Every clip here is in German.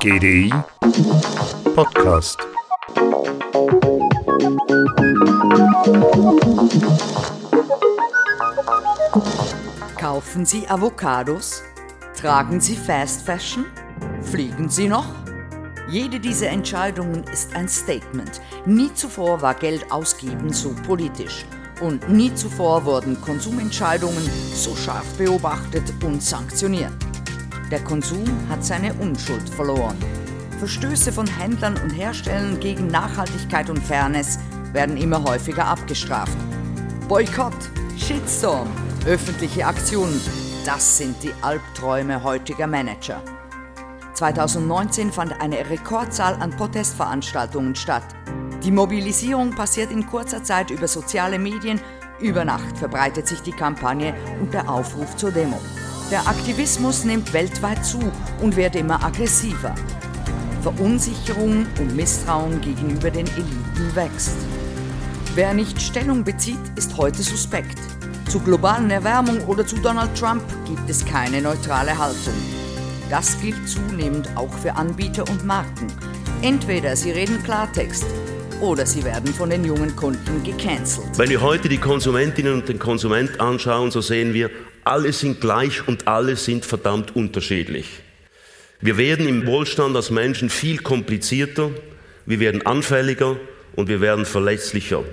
GDI Podcast. Kaufen Sie Avocados? Tragen Sie Fast Fashion? Fliegen Sie noch? Jede dieser Entscheidungen ist ein Statement. Nie zuvor war Geld ausgeben so politisch. Und nie zuvor wurden Konsumentscheidungen so scharf beobachtet und sanktioniert. Der Konsum hat seine Unschuld verloren. Verstöße von Händlern und Herstellern gegen Nachhaltigkeit und Fairness werden immer häufiger abgestraft. Boykott, Shitstorm, öffentliche Aktionen, das sind die Albträume heutiger Manager. 2019 fand eine Rekordzahl an Protestveranstaltungen statt. Die Mobilisierung passiert in kurzer Zeit über soziale Medien. Über Nacht verbreitet sich die Kampagne und der Aufruf zur Demo. Der Aktivismus nimmt weltweit zu und wird immer aggressiver. Verunsicherung und Misstrauen gegenüber den Eliten wächst. Wer nicht Stellung bezieht, ist heute suspekt. Zu globalen Erwärmung oder zu Donald Trump gibt es keine neutrale Haltung. Das gilt zunehmend auch für Anbieter und Marken. Entweder sie reden Klartext oder sie werden von den jungen Kunden gecancelt. Wenn wir heute die Konsumentinnen und den Konsument anschauen, so sehen wir, alle sind gleich und alle sind verdammt unterschiedlich. Wir werden im Wohlstand als Menschen viel komplizierter, wir werden anfälliger und wir werden verletzlicher.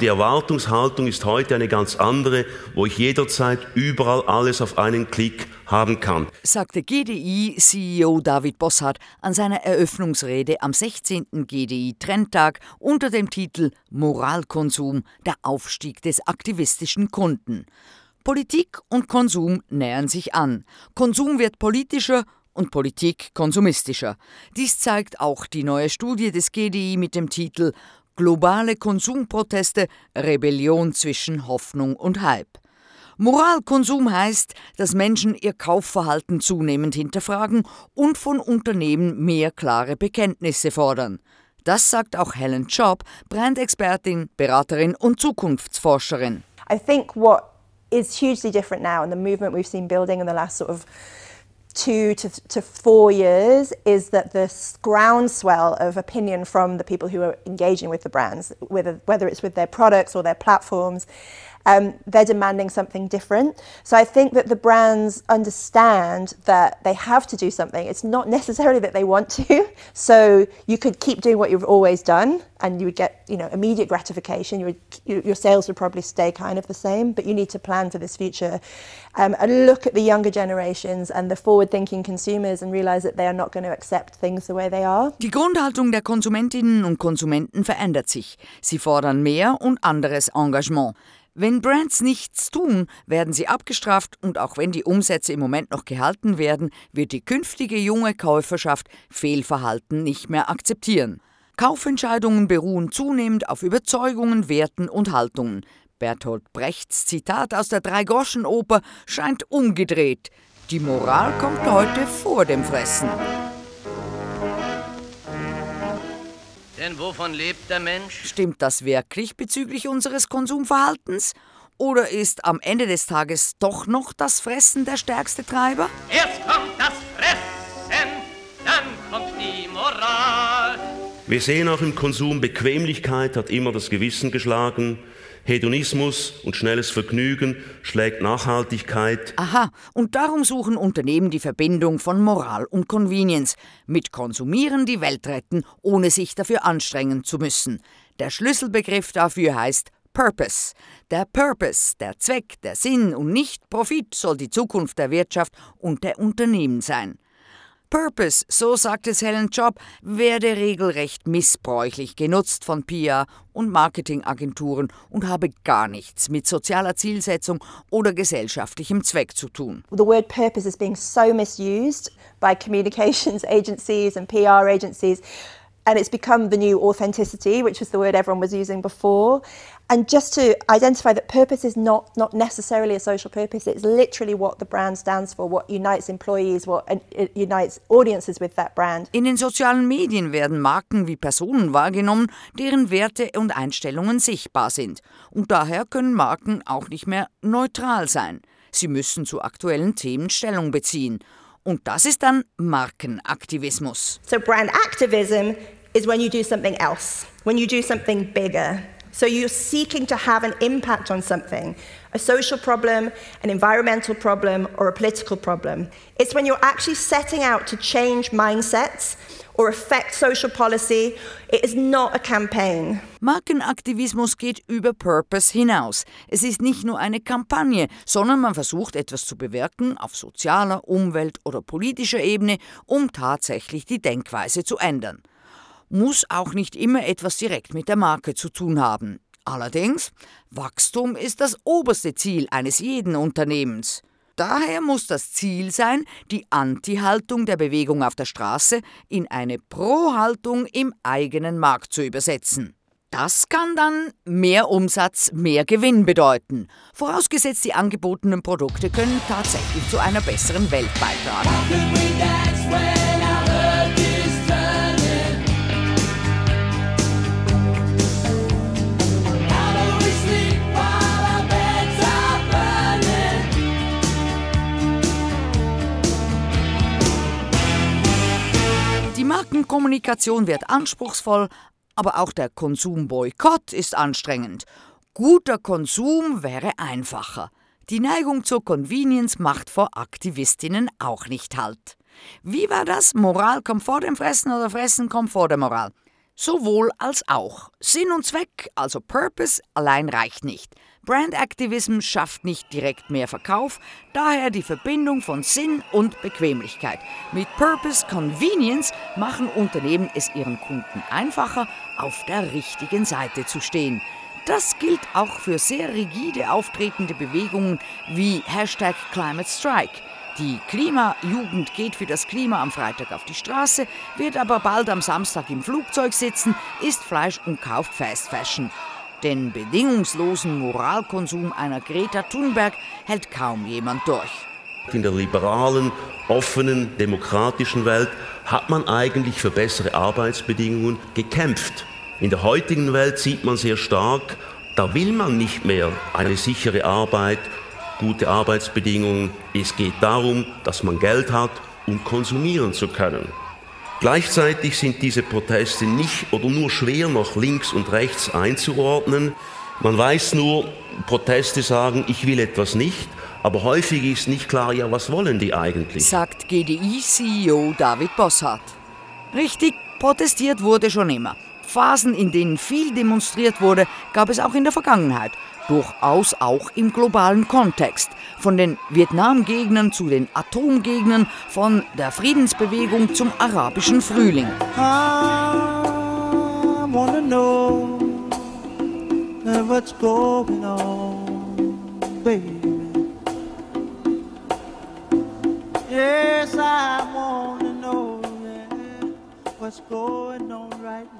Die Erwartungshaltung ist heute eine ganz andere, wo ich jederzeit überall alles auf einen Klick haben kann. Sagte GDI-CEO David Bossart an seiner Eröffnungsrede am 16. GDI-Trendtag unter dem Titel Moralkonsum, der Aufstieg des aktivistischen Kunden. Politik und Konsum nähern sich an. Konsum wird politischer und Politik konsumistischer. Dies zeigt auch die neue Studie des GDI mit dem Titel Globale Konsumproteste, Rebellion zwischen Hoffnung und Hype. Moralkonsum heißt, dass Menschen ihr Kaufverhalten zunehmend hinterfragen und von Unternehmen mehr klare Bekenntnisse fordern. Das sagt auch Helen Job, Brandexpertin, Beraterin und Zukunftsforscherin. I think what is hugely different now and the movement we've seen building in the last sort of two to, to four years is that this groundswell of opinion from the people who are engaging with the brands, whether, whether it's with their products or their platforms, um, they're demanding something different. So I think that the brands understand that they have to do something. It's not necessarily that they want to. So you could keep doing what you've always done, and you would get you know immediate gratification. You would, your sales would probably stay kind of the same, but you need to plan for this future um, and look at the younger generations and the forward-thinking consumers and realize that they are not going to accept things the way they are. Die Grundhaltung der Konsumentinnen und Konsumenten verändert sich. Sie fordern mehr und anderes Engagement. Wenn Brands nichts tun, werden sie abgestraft und auch wenn die Umsätze im Moment noch gehalten werden, wird die künftige junge Käuferschaft Fehlverhalten nicht mehr akzeptieren. Kaufentscheidungen beruhen zunehmend auf Überzeugungen, Werten und Haltungen. Bertolt Brechts Zitat aus der Dreigroschenoper scheint umgedreht. Die Moral kommt heute vor dem Fressen. Denn wovon lebt der Mensch? Stimmt das wirklich bezüglich unseres Konsumverhaltens? Oder ist am Ende des Tages doch noch das Fressen der stärkste Treiber? Erst kommt das Fressen, dann kommt die Moral. Wir sehen auch im Konsum, Bequemlichkeit hat immer das Gewissen geschlagen. Hedonismus und schnelles Vergnügen schlägt Nachhaltigkeit. Aha, und darum suchen Unternehmen die Verbindung von Moral und Convenience. Mit Konsumieren die Welt retten, ohne sich dafür anstrengen zu müssen. Der Schlüsselbegriff dafür heißt Purpose. Der Purpose, der Zweck, der Sinn und nicht Profit soll die Zukunft der Wirtschaft und der Unternehmen sein. Purpose, so sagt es Helen Job, werde regelrecht missbräuchlich genutzt von PR und Marketingagenturen und habe gar nichts mit sozialer Zielsetzung oder gesellschaftlichem Zweck zu tun. The word purpose is being so misused by communications agencies and PR agencies. And it's become the new authenticity, which was the word everyone was using before. And just to identify that purpose is not, not necessarily a social purpose, it's literally what the brand stands for, what unites employees, what unites audiences with that brand. In den sozialen Medien werden Marken wie Personen wahrgenommen, deren Werte und Einstellungen sichtbar sind. Und daher können Marken auch nicht mehr neutral sein. Sie müssen zu aktuellen Themen Stellung beziehen. Und das ist dann Markenaktivismus. So brand activism is when you do something else, when you do something bigger. So you're seeking to have an impact on something, a social problem, an environmental problem, or a political problem. It's when you're actually setting out to change mindsets or affect social policy. It is not a campaign. Markenaktivismus geht über Purpose hinaus. Es ist nicht nur eine Kampagne, sondern man versucht etwas zu bewirken auf sozialer, Umwelt- oder politischer Ebene, um tatsächlich die Denkweise zu ändern muss auch nicht immer etwas direkt mit der Marke zu tun haben. Allerdings, Wachstum ist das oberste Ziel eines jeden Unternehmens. Daher muss das Ziel sein, die Anti-Haltung der Bewegung auf der Straße in eine Pro-Haltung im eigenen Markt zu übersetzen. Das kann dann mehr Umsatz, mehr Gewinn bedeuten, vorausgesetzt die angebotenen Produkte können tatsächlich zu einer besseren Welt beitragen. Markenkommunikation wird anspruchsvoll, aber auch der Konsumboykott ist anstrengend. Guter Konsum wäre einfacher. Die Neigung zur Convenience macht vor Aktivistinnen auch nicht Halt. Wie war das? Moral kommt vor dem Fressen oder Fressen kommt vor der Moral? Sowohl als auch. Sinn und Zweck, also Purpose, allein reicht nicht. Brand Activism schafft nicht direkt mehr Verkauf, daher die Verbindung von Sinn und Bequemlichkeit. Mit Purpose Convenience machen Unternehmen es ihren Kunden einfacher, auf der richtigen Seite zu stehen. Das gilt auch für sehr rigide auftretende Bewegungen wie Hashtag Climate Strike. Die Klimajugend geht für das Klima am Freitag auf die Straße, wird aber bald am Samstag im Flugzeug sitzen, isst Fleisch und kauft Fast Fashion. Den bedingungslosen Moralkonsum einer Greta Thunberg hält kaum jemand durch. In der liberalen, offenen, demokratischen Welt hat man eigentlich für bessere Arbeitsbedingungen gekämpft. In der heutigen Welt sieht man sehr stark, da will man nicht mehr eine sichere Arbeit gute Arbeitsbedingungen. Es geht darum, dass man Geld hat, um konsumieren zu können. Gleichzeitig sind diese Proteste nicht oder nur schwer noch links und rechts einzuordnen. Man weiß nur, Proteste sagen, ich will etwas nicht, aber häufig ist nicht klar, ja, was wollen die eigentlich? Sagt GDI-CEO David Bossart. Richtig, protestiert wurde schon immer. Phasen, in denen viel demonstriert wurde, gab es auch in der Vergangenheit durchaus auch im globalen Kontext. Von den Vietnam-Gegnern zu den Atomgegnern, von der Friedensbewegung zum arabischen Frühling. Yes, I wanna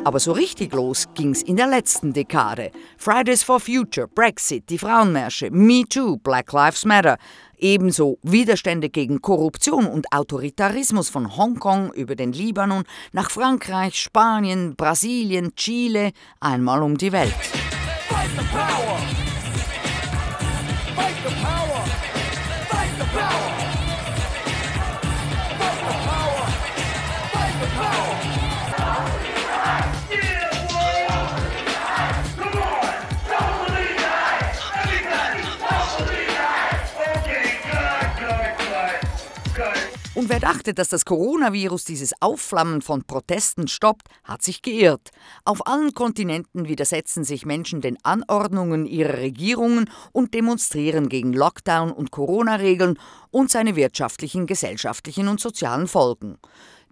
Aber so richtig los ging's in der letzten Dekade. Fridays for Future, Brexit, die Frauenmärsche, Me Too, Black Lives Matter. Ebenso Widerstände gegen Korruption und Autoritarismus von Hongkong über den Libanon nach Frankreich, Spanien, Brasilien, Chile, einmal um die Welt. Und wer dachte, dass das Coronavirus dieses Aufflammen von Protesten stoppt, hat sich geirrt. Auf allen Kontinenten widersetzen sich Menschen den Anordnungen ihrer Regierungen und demonstrieren gegen Lockdown und Corona-Regeln und seine wirtschaftlichen, gesellschaftlichen und sozialen Folgen.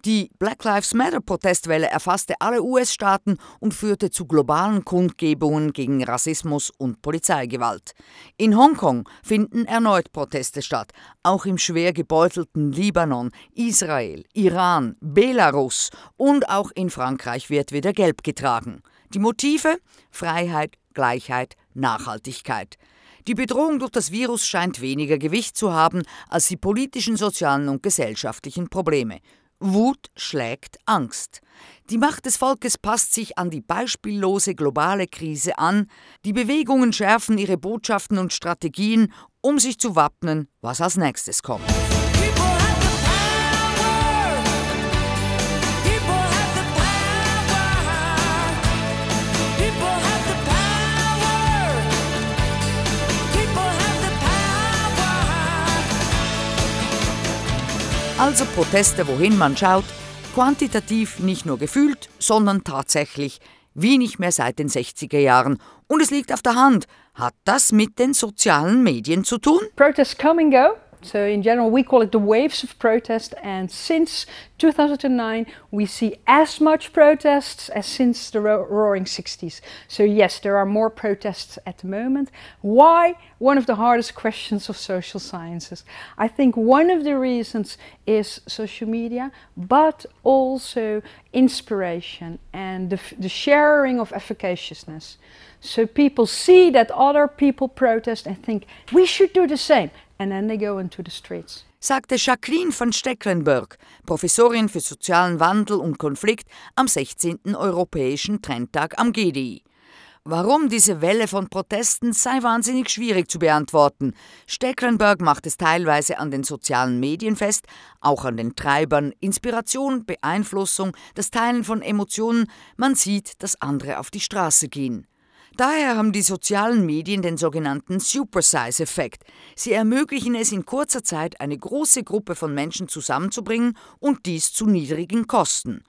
Die Black Lives Matter-Protestwelle erfasste alle US-Staaten und führte zu globalen Kundgebungen gegen Rassismus und Polizeigewalt. In Hongkong finden erneut Proteste statt, auch im schwer gebeutelten Libanon, Israel, Iran, Belarus und auch in Frankreich wird wieder Gelb getragen. Die Motive? Freiheit, Gleichheit, Nachhaltigkeit. Die Bedrohung durch das Virus scheint weniger Gewicht zu haben als die politischen, sozialen und gesellschaftlichen Probleme. Wut schlägt Angst. Die Macht des Volkes passt sich an die beispiellose globale Krise an, die Bewegungen schärfen ihre Botschaften und Strategien, um sich zu wappnen, was als nächstes kommt. Also Proteste, wohin man schaut, quantitativ nicht nur gefühlt, sondern tatsächlich wie nicht mehr seit den 60er Jahren. Und es liegt auf der Hand. Hat das mit den sozialen Medien zu tun? Protests come and go. So in general, we call it the waves of protest. And since 2009, we see as much protests as since the ro- Roaring 60s. So yes, there are more protests at the moment. Why? One of the hardest questions of social sciences. I think one of the reasons is social media, but also inspiration and the, the sharing of efficaciousness. So people see that other people protest and think we should do the same, sagte Jacqueline von Stecklenburg, Professorin für sozialen Wandel und Konflikt am 16. Europäischen Trendtag am GDI. Warum diese Welle von Protesten sei wahnsinnig schwierig zu beantworten. Stecklenburg macht es teilweise an den sozialen Medien fest, auch an den Treibern, Inspiration, Beeinflussung, das Teilen von Emotionen, man sieht, dass andere auf die Straße gehen. Daher haben die sozialen Medien den sogenannten Supersize-Effekt. Sie ermöglichen es in kurzer Zeit, eine große Gruppe von Menschen zusammenzubringen und dies zu niedrigen Kosten.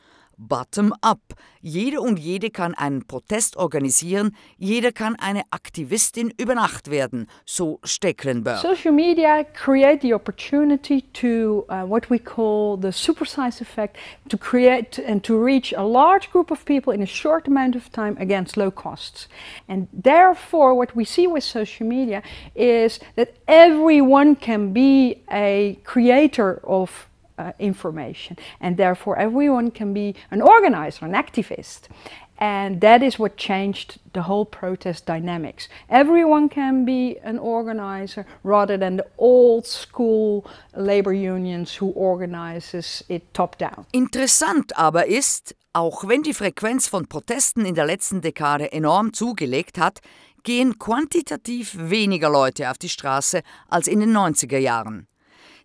Bottom-up. Jeder und jede kann einen Protest organisieren, jeder kann eine Aktivistin über Nacht werden, so Stecklenburg. Social media create the opportunity to uh, what we call the supersize effect to create and to reach a large group of people in a short amount of time against low costs. And therefore, what we see with social media is that everyone can be a creator of uh, information, and therefore everyone can be an organizer, an activist. And that is what changed the whole protest dynamics. Everyone can be an organizer rather than the old school labor unions who organizes it top down. Interessant aber ist, auch wenn die Frequenz von Protesten in der letzten Dekade enorm zugelegt hat, gehen quantitativ weniger Leute auf die Straße als in den 90er Jahren.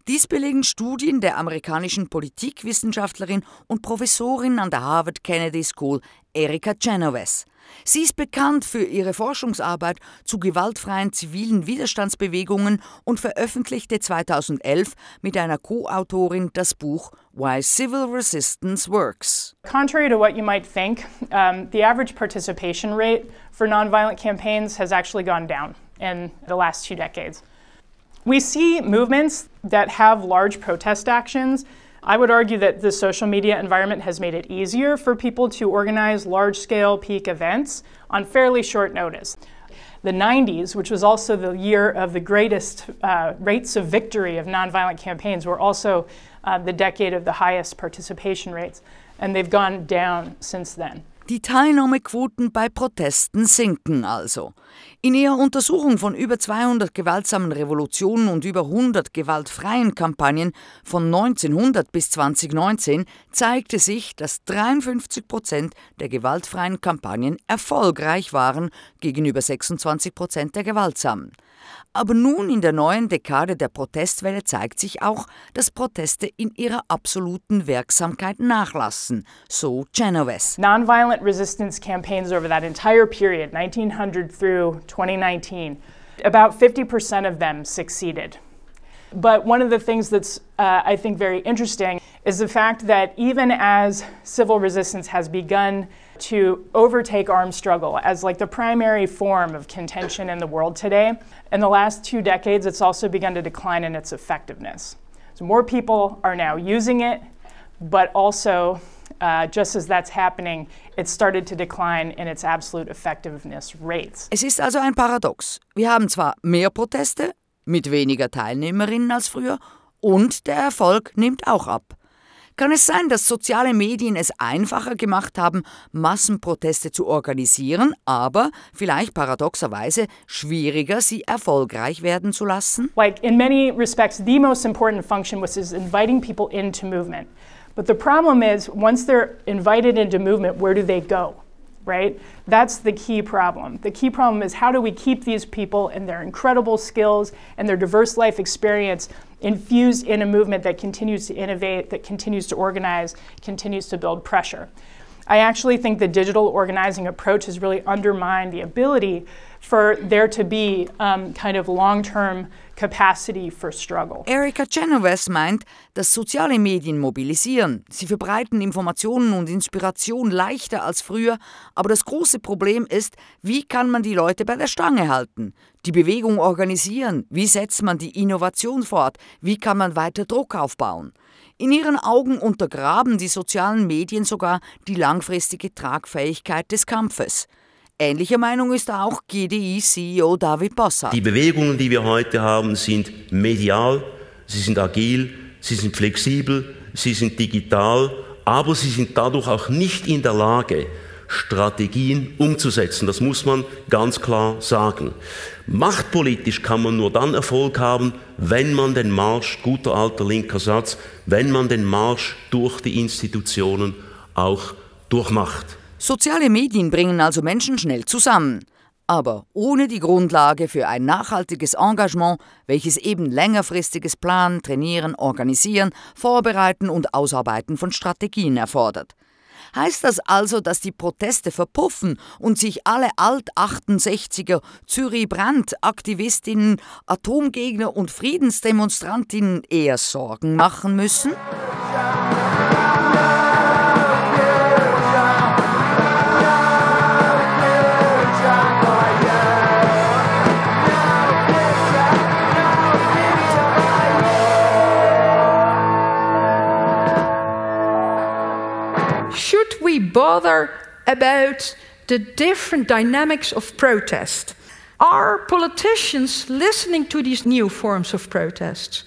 Dies belegen Studien der amerikanischen Politikwissenschaftlerin und Professorin an der Harvard Kennedy School Erika Genovese. Sie ist bekannt für ihre Forschungsarbeit zu gewaltfreien zivilen Widerstandsbewegungen und veröffentlichte 2011 mit einer Co-Autorin das Buch Why Civil Resistance Works. Contrary to what you might think, um, the average participation rate for nonviolent campaigns has actually gone down in the last two decades. We see movements that have large protest actions. I would argue that the social media environment has made it easier for people to organize large scale peak events on fairly short notice. The 90s, which was also the year of the greatest uh, rates of victory of nonviolent campaigns, were also uh, the decade of the highest participation rates, and they've gone down since then. Die Teilnahmequoten bei Protesten sinken also. In ihrer Untersuchung von über 200 gewaltsamen Revolutionen und über 100 gewaltfreien Kampagnen von 1900 bis 2019 zeigte sich, dass 53 Prozent der gewaltfreien Kampagnen erfolgreich waren gegenüber 26 Prozent der gewaltsamen. Aber nun in der neuen Dekade der Protestwelle zeigt sich auch, dass Proteste in ihrer absoluten Wirksamkeit nachlassen, so Genovese. Nonviolent resistance campaigns over that entire period, 1900 through 2019, about 50% of them succeeded. But one of the things that's, uh, I think, very interesting is the fact that even as civil resistance has begun to overtake armed struggle as like the primary form of contention in the world today, in the last two decades, it's also begun to decline in its effectiveness. So more people are now using it, but also, uh, just as that's happening, it started to decline in its absolute effectiveness rates. Es ist also ein Paradox. Wir haben zwar mehr Proteste mit weniger Teilnehmerinnen als früher und der Erfolg nimmt auch ab. Kann es sein, dass soziale Medien es einfacher gemacht haben, Massenproteste zu organisieren, aber vielleicht paradoxerweise schwieriger, sie erfolgreich werden zu lassen? Like, in many respects, the most important function was is inviting people into movement. But the problem is, once they're invited into movement, where do they go? Right? That's the key problem. The key problem is how do we keep these people and their incredible skills and their diverse life experience infused in a movement that continues to innovate, that continues to organize, continues to build pressure. I actually think the digital organizing approach has really undermined the ability for there to be um, kind of long term capacity for struggle. Erika Genovese meint, dass soziale Medien mobilisieren. Sie verbreiten Informationen und Inspiration leichter als früher, aber das große Problem ist, wie kann man die Leute bei der Stange halten? Die Bewegung organisieren? Wie setzt man die Innovation fort? Wie kann man weiter Druck aufbauen? In ihren Augen untergraben die sozialen Medien sogar die langfristige Tragfähigkeit des Kampfes. Ähnlicher Meinung ist auch GDI-CEO David Bossart. Die Bewegungen, die wir heute haben, sind medial, sie sind agil, sie sind flexibel, sie sind digital, aber sie sind dadurch auch nicht in der Lage, Strategien umzusetzen. Das muss man ganz klar sagen. Machtpolitisch kann man nur dann Erfolg haben, wenn man den Marsch, guter alter linker Satz, wenn man den Marsch durch die Institutionen auch durchmacht. Soziale Medien bringen also Menschen schnell zusammen, aber ohne die Grundlage für ein nachhaltiges Engagement, welches eben längerfristiges Planen, Trainieren, Organisieren, Vorbereiten und Ausarbeiten von Strategien erfordert. Heißt das also, dass die Proteste verpuffen und sich alle Alt-68er, Zürich-Brand-Aktivistinnen, Atomgegner und Friedensdemonstrantinnen eher Sorgen machen müssen? Bother about the different dynamics of protest? Are politicians listening to these new forms of protest?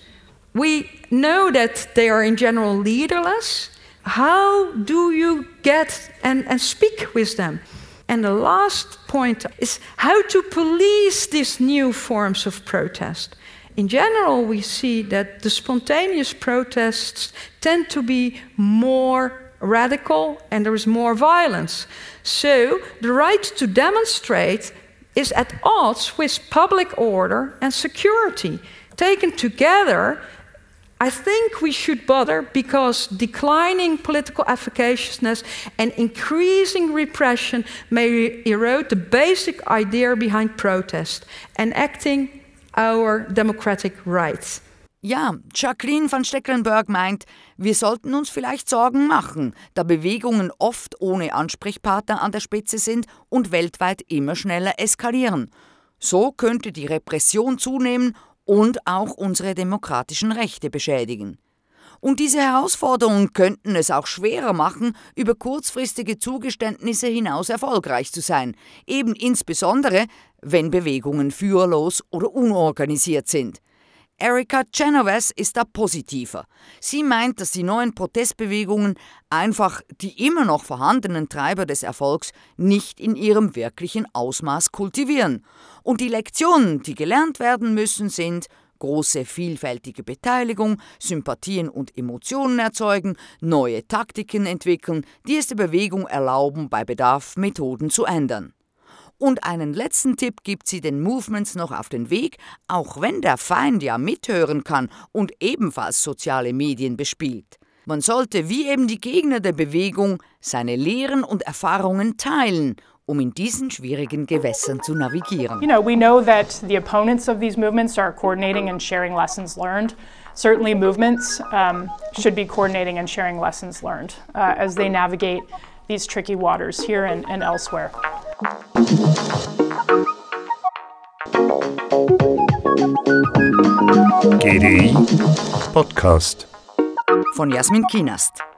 We know that they are in general leaderless. How do you get and, and speak with them? And the last point is how to police these new forms of protest. In general, we see that the spontaneous protests tend to be more radical and there is more violence. So the right to demonstrate is at odds with public order and security. Taken together, I think we should bother because declining political efficaciousness and increasing repression may erode the basic idea behind protest, and acting our democratic rights. Ja, Jacqueline van Stecklenburg meint, wir sollten uns vielleicht Sorgen machen, da Bewegungen oft ohne Ansprechpartner an der Spitze sind und weltweit immer schneller eskalieren. So könnte die Repression zunehmen und auch unsere demokratischen Rechte beschädigen. Und diese Herausforderungen könnten es auch schwerer machen, über kurzfristige Zugeständnisse hinaus erfolgreich zu sein, eben insbesondere, wenn Bewegungen führerlos oder unorganisiert sind. Erika Genovese ist da positiver. Sie meint, dass die neuen Protestbewegungen einfach die immer noch vorhandenen Treiber des Erfolgs nicht in ihrem wirklichen Ausmaß kultivieren. Und die Lektionen, die gelernt werden müssen, sind große vielfältige Beteiligung, Sympathien und Emotionen erzeugen, neue Taktiken entwickeln, die es der Bewegung erlauben, bei Bedarf Methoden zu ändern. Und einen letzten Tipp gibt sie den Movements noch auf den Weg, auch wenn der Feind ja mithören kann und ebenfalls soziale Medien bespielt. Man sollte, wie eben die Gegner der Bewegung, seine Lehren und Erfahrungen teilen, um in diesen schwierigen Gewässern zu navigieren. You know, we know that the opponents of these movements are coordinating and sharing lessons learned. Certainly, movements um, should be coordinating and sharing lessons learned uh, as they navigate these tricky waters here and, and elsewhere. GDI Podcast. Von Jasmin Kienast.